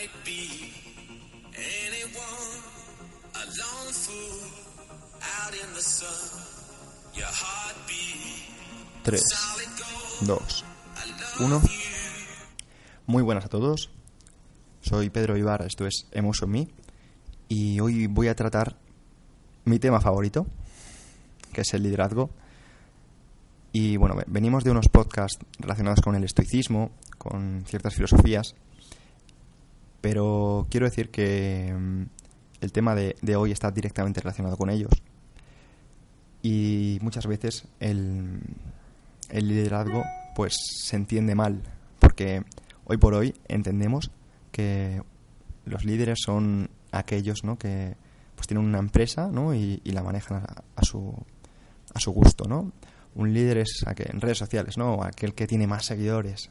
might be anyone, a lone fool out in the sun. Your heartbeat, 3, solid gold. 2, I love 1. Muy buenas a todos. Soy Pedro Ibar, esto es Emotion Me. Y hoy voy a tratar mi tema favorito, que es el liderazgo. Y bueno, ve- venimos de unos podcasts relacionados con el estoicismo, con ciertas filosofías. Pero quiero decir que mm, el tema de, de hoy está directamente relacionado con ellos. Y muchas veces el, el liderazgo pues se entiende mal porque hoy por hoy entendemos que los líderes son aquellos ¿no? que pues tienen una empresa ¿no? y, la manejan a, a su a su gusto ¿no? un líder es aquel, en redes sociales ¿no? aquel que tiene más seguidores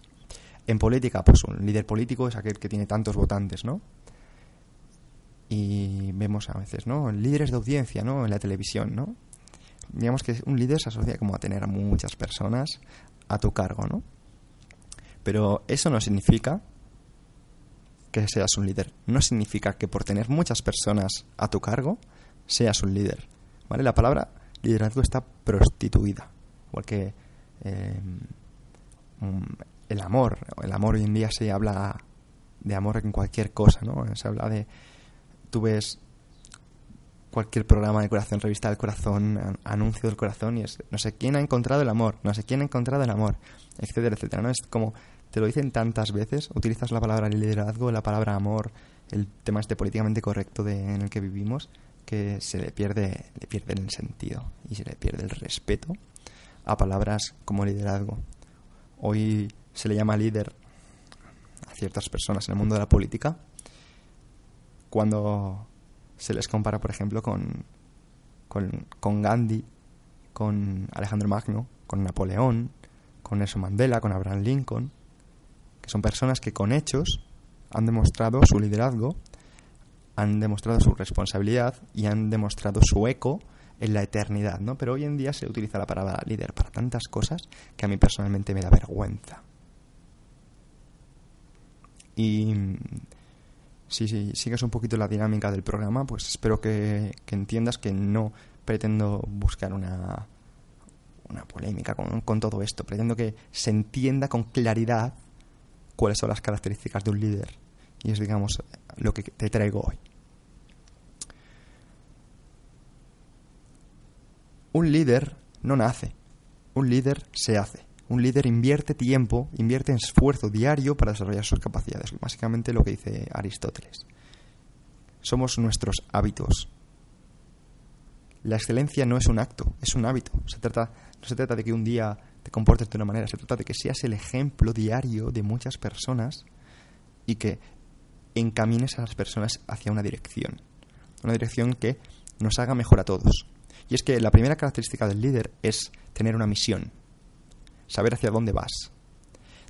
en política pues un líder político es aquel que tiene tantos votantes ¿no? y vemos a veces ¿no? líderes de audiencia ¿no? en la televisión ¿no? digamos que un líder se asocia como a tener a muchas personas a tu cargo, ¿no? Pero eso no significa que seas un líder. No significa que por tener muchas personas a tu cargo seas un líder, ¿vale? La palabra liderazgo está prostituida, igual que eh, mm, el amor. El amor hoy en día se habla de amor en cualquier cosa, ¿no? Se habla de tú ves cualquier programa de corazón, revista del corazón, an- anuncio del corazón y es no sé quién ha encontrado el amor, no sé quién ha encontrado el amor, etcétera, etcétera. ¿no? Es como te lo dicen tantas veces, utilizas la palabra liderazgo, la palabra amor, el tema este políticamente correcto de, en el que vivimos, que se le pierde, le pierde el sentido y se le pierde el respeto a palabras como liderazgo. Hoy se le llama líder a ciertas personas en el mundo de la política cuando se les compara, por ejemplo, con, con, con Gandhi, con Alejandro Magno, con Napoleón, con Nelson Mandela, con Abraham Lincoln, que son personas que con hechos han demostrado su liderazgo, han demostrado su responsabilidad y han demostrado su eco en la eternidad, ¿no? Pero hoy en día se utiliza la palabra líder para tantas cosas que a mí personalmente me da vergüenza. Y si, si sigues un poquito la dinámica del programa, pues espero que, que entiendas que no pretendo buscar una, una polémica con, con todo esto. Pretendo que se entienda con claridad cuáles son las características de un líder. Y es, digamos, lo que te traigo hoy. Un líder no nace, un líder se hace. Un líder invierte tiempo, invierte esfuerzo diario para desarrollar sus capacidades. Básicamente lo que dice Aristóteles. Somos nuestros hábitos. La excelencia no es un acto, es un hábito. Se trata, no se trata de que un día te comportes de una manera, se trata de que seas el ejemplo diario de muchas personas y que encamines a las personas hacia una dirección. Una dirección que nos haga mejor a todos. Y es que la primera característica del líder es tener una misión, saber hacia dónde vas.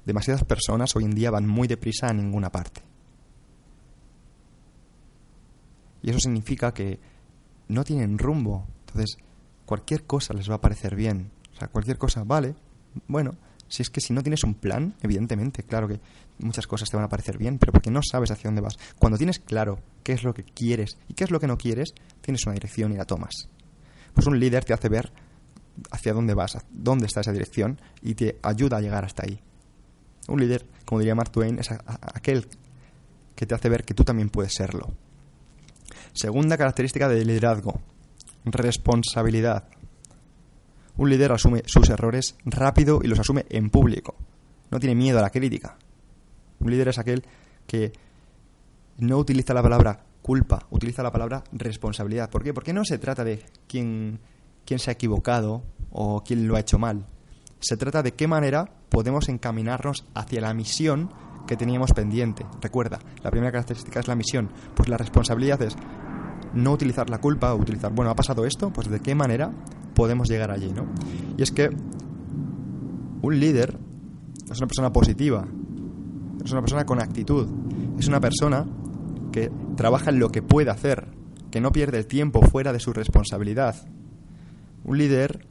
Demasiadas personas hoy en día van muy deprisa a ninguna parte. Y eso significa que no tienen rumbo. Entonces, cualquier cosa les va a parecer bien. O sea, cualquier cosa, vale. Bueno, si es que si no tienes un plan, evidentemente, claro que muchas cosas te van a parecer bien, pero porque no sabes hacia dónde vas. Cuando tienes claro qué es lo que quieres y qué es lo que no quieres, tienes una dirección y la tomas. Pues un líder te hace ver hacia dónde vas, dónde está esa dirección y te ayuda a llegar hasta ahí. Un líder, como diría Mark Twain, es aquel que te hace ver que tú también puedes serlo. Segunda característica del liderazgo, responsabilidad. Un líder asume sus errores rápido y los asume en público. No tiene miedo a la crítica. Un líder es aquel que no utiliza la palabra culpa, utiliza la palabra responsabilidad. ¿Por qué? Porque no se trata de quién, quién se ha equivocado o quién lo ha hecho mal. Se trata de qué manera podemos encaminarnos hacia la misión que teníamos pendiente. Recuerda, la primera característica es la misión. Pues la responsabilidad es no utilizar la culpa, o utilizar, bueno, ha pasado esto, pues de qué manera podemos llegar allí, ¿no? Y es que un líder es una persona positiva, es una persona con actitud, es una persona que trabaja en lo que puede hacer, que no pierde el tiempo fuera de su responsabilidad. Un líder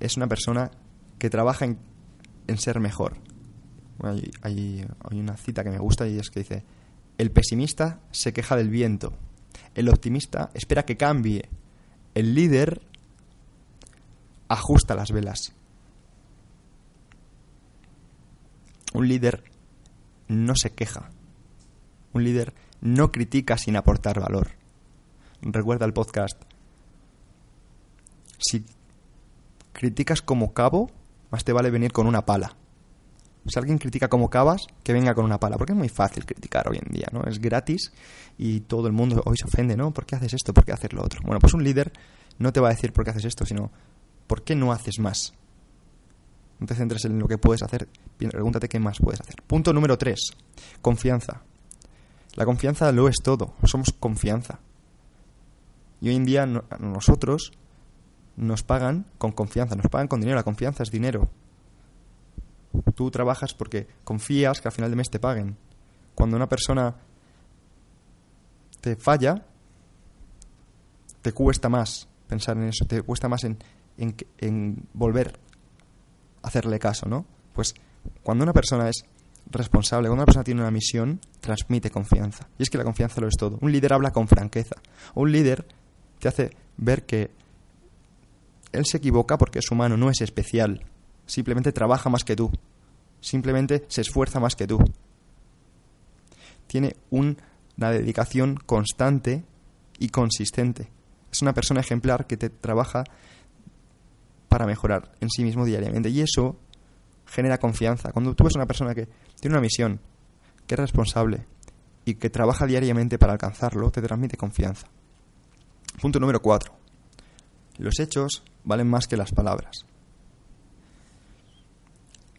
es una persona que trabaja en, en ser mejor. Hay, hay, hay una cita que me gusta y es que dice, El pesimista se queja del viento. El optimista espera que cambie. El líder ajusta las velas. Un líder no se queja. Un líder no critica sin aportar valor. Recuerda el podcast. Si criticas como cabo, más te vale venir con una pala. Si alguien critica como cavas, que venga con una pala. Porque es muy fácil criticar hoy en día, ¿no? Es gratis y todo el mundo hoy se ofende, ¿no? ¿Por qué haces esto? ¿Por qué haces lo otro? Bueno, pues un líder no te va a decir por qué haces esto, sino por qué no haces más. No te centres en lo que puedes hacer, pregúntate qué más puedes hacer. Punto número 3. Confianza. La confianza lo es todo, somos confianza. Y hoy en día nosotros nos pagan con confianza, nos pagan con dinero, la confianza es dinero. Tú trabajas porque confías que al final de mes te paguen. Cuando una persona te falla, te cuesta más pensar en eso, te cuesta más en, en, volver a hacerle caso, ¿no? Pues cuando una persona es responsable, cuando una persona tiene una misión, transmite confianza. Y es que la confianza lo es todo. Un líder habla con franqueza. Un líder te hace ver que él se equivoca porque es humano, no es especial. Simplemente trabaja más que tú. Simplemente se esfuerza más que tú. Tiene una dedicación constante y consistente. Es una persona ejemplar que te trabaja para mejorar en sí mismo diariamente. Y eso genera confianza. Cuando tú ves una persona que tiene una misión, que es responsable y que trabaja diariamente para alcanzarlo, te transmite confianza. Punto número cuatro. Los hechos valen más que las palabras.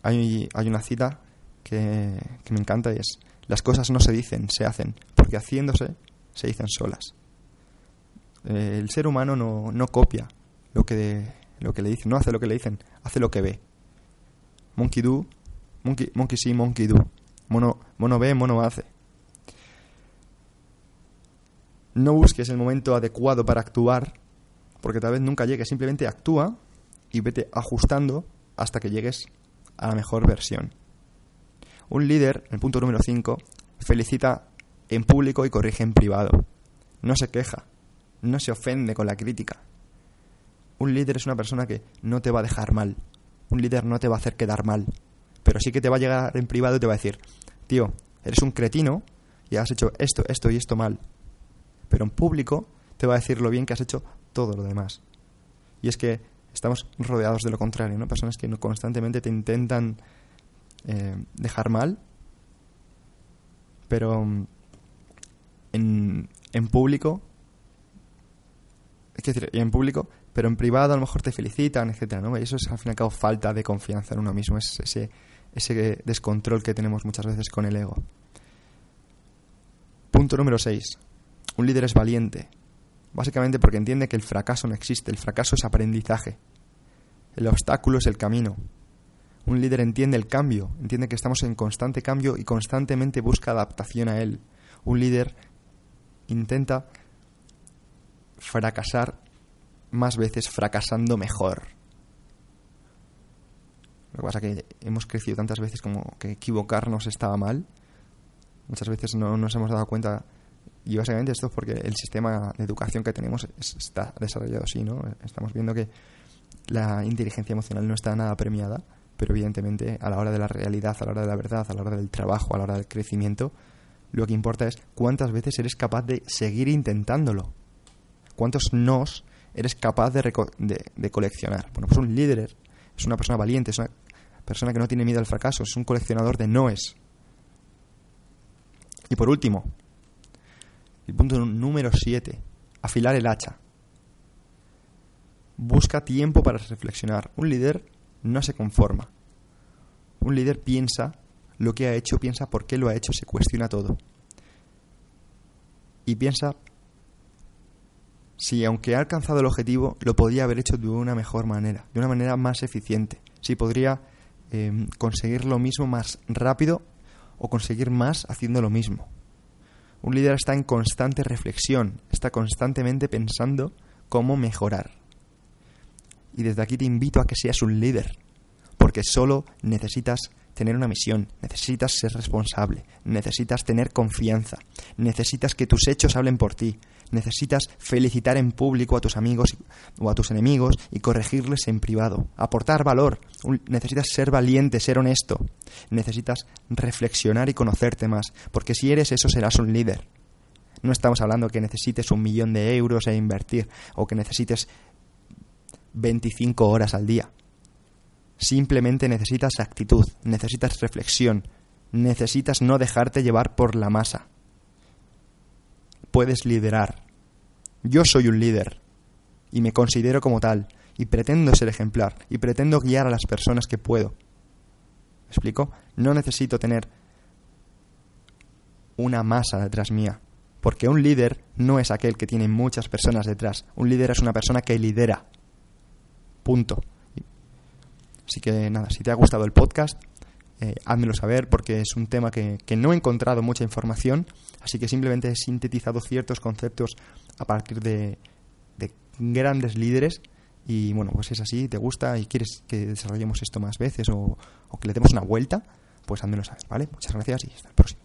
Hay, hay una cita que, me encanta y es, las cosas no se dicen, se hacen, porque haciéndose se dicen solas. Eh, el ser humano no, no copia lo que, lo que le dicen, no hace lo que le dicen, hace lo que ve. Monkey do, monkey, monkey see, monkey do. Mono, mono ve, mono hace. No busques el momento adecuado para actuar, porque tal vez nunca llegues. Simplemente actúa y vete ajustando hasta que llegues a la mejor versión. Un líder, el punto número 5, felicita en público y corrige en privado. No se queja, no se ofende con la crítica. Un líder es una persona que no te va a dejar mal. Un líder no te va a hacer quedar mal. Pero sí que te va a llegar en privado y te va a decir, tío, eres un cretino y has hecho esto, esto y esto mal. Pero en público te va a decir lo bien que has hecho todo lo demás. Y es que estamos rodeados de lo contrario, ¿no? Personas que constantemente te intentan eh, dejar mal, pero mm, en, en público, es decir, en público, pero en privado a lo mejor te felicitan, etcétera, ¿no? Y eso es al fin y al cabo falta de confianza en uno mismo, es ese, ese descontrol que tenemos muchas veces con el ego. Punto número 6. Un líder es valiente, Básicamente porque entiende que el fracaso no existe, el fracaso es aprendizaje. El obstáculo es el camino. Un líder entiende el cambio, entiende que estamos en constante cambio y constantemente busca adaptación a él. Un líder intenta fracasar más veces fracasando mejor. Lo que pasa es que hemos crecido tantas veces como que equivocarnos estaba mal. Muchas veces no nos hemos dado cuenta y básicamente esto es porque el sistema de educación que tenemos está desarrollado así, ¿no? Estamos viendo que la inteligencia emocional no está nada premiada, pero evidentemente a la hora de la realidad, a la hora de la verdad, a la hora del trabajo, a la hora del crecimiento, lo que importa es cuántas veces eres capaz de seguir intentándolo. Cuántos nos eres capaz de, de coleccionar. Bueno, pues un líder es una persona valiente, es una persona que no tiene miedo al fracaso, es un coleccionador de noes. Y por último, el punto número 7. Afilar el hacha. Busca tiempo para reflexionar. Un líder no se conforma. Un líder piensa lo que ha hecho, piensa por qué lo ha hecho, se cuestiona todo. Y piensa si aunque ha alcanzado el objetivo, lo podía haber hecho de una mejor manera, de una manera más eficiente. Si podría eh, conseguir lo mismo más rápido o conseguir más haciendo lo mismo. Un líder está en constante reflexión, está constantemente pensando cómo mejorar. Y desde aquí te invito a que seas un líder, porque solo necesitas tener una misión, necesitas ser responsable, necesitas tener confianza, necesitas que tus hechos hablen por ti, necesitas felicitar en público a tus amigos o a tus enemigos y corregirles en privado, aportar valor, necesitas ser valiente, ser honesto, necesitas reflexionar y conocerte más, porque si eres eso serás un líder. No estamos hablando que necesites un millón de euros e invertir o que necesites 25 horas al día. Simplemente necesitas actitud, necesitas reflexión, necesitas no dejarte llevar por la masa. Puedes liderar. Yo soy un líder y me considero como tal y pretendo ser ejemplar y pretendo guiar a las personas que puedo. ¿Me explico? No necesito tener una masa detrás mía, porque un líder no es aquel que tiene muchas personas detrás. Un líder es una persona que lidera. Punto. Así que nada, si te ha gustado el podcast, eh, házmelo saber porque es un tema que, no he encontrado mucha información, así que simplemente he sintetizado ciertos conceptos a partir de, grandes líderes y bueno, pues es así, te gusta y quieres que desarrollemos esto más veces o, o que le demos una vuelta, pues házmelo saber, ¿vale? Muchas gracias y hasta el próximo.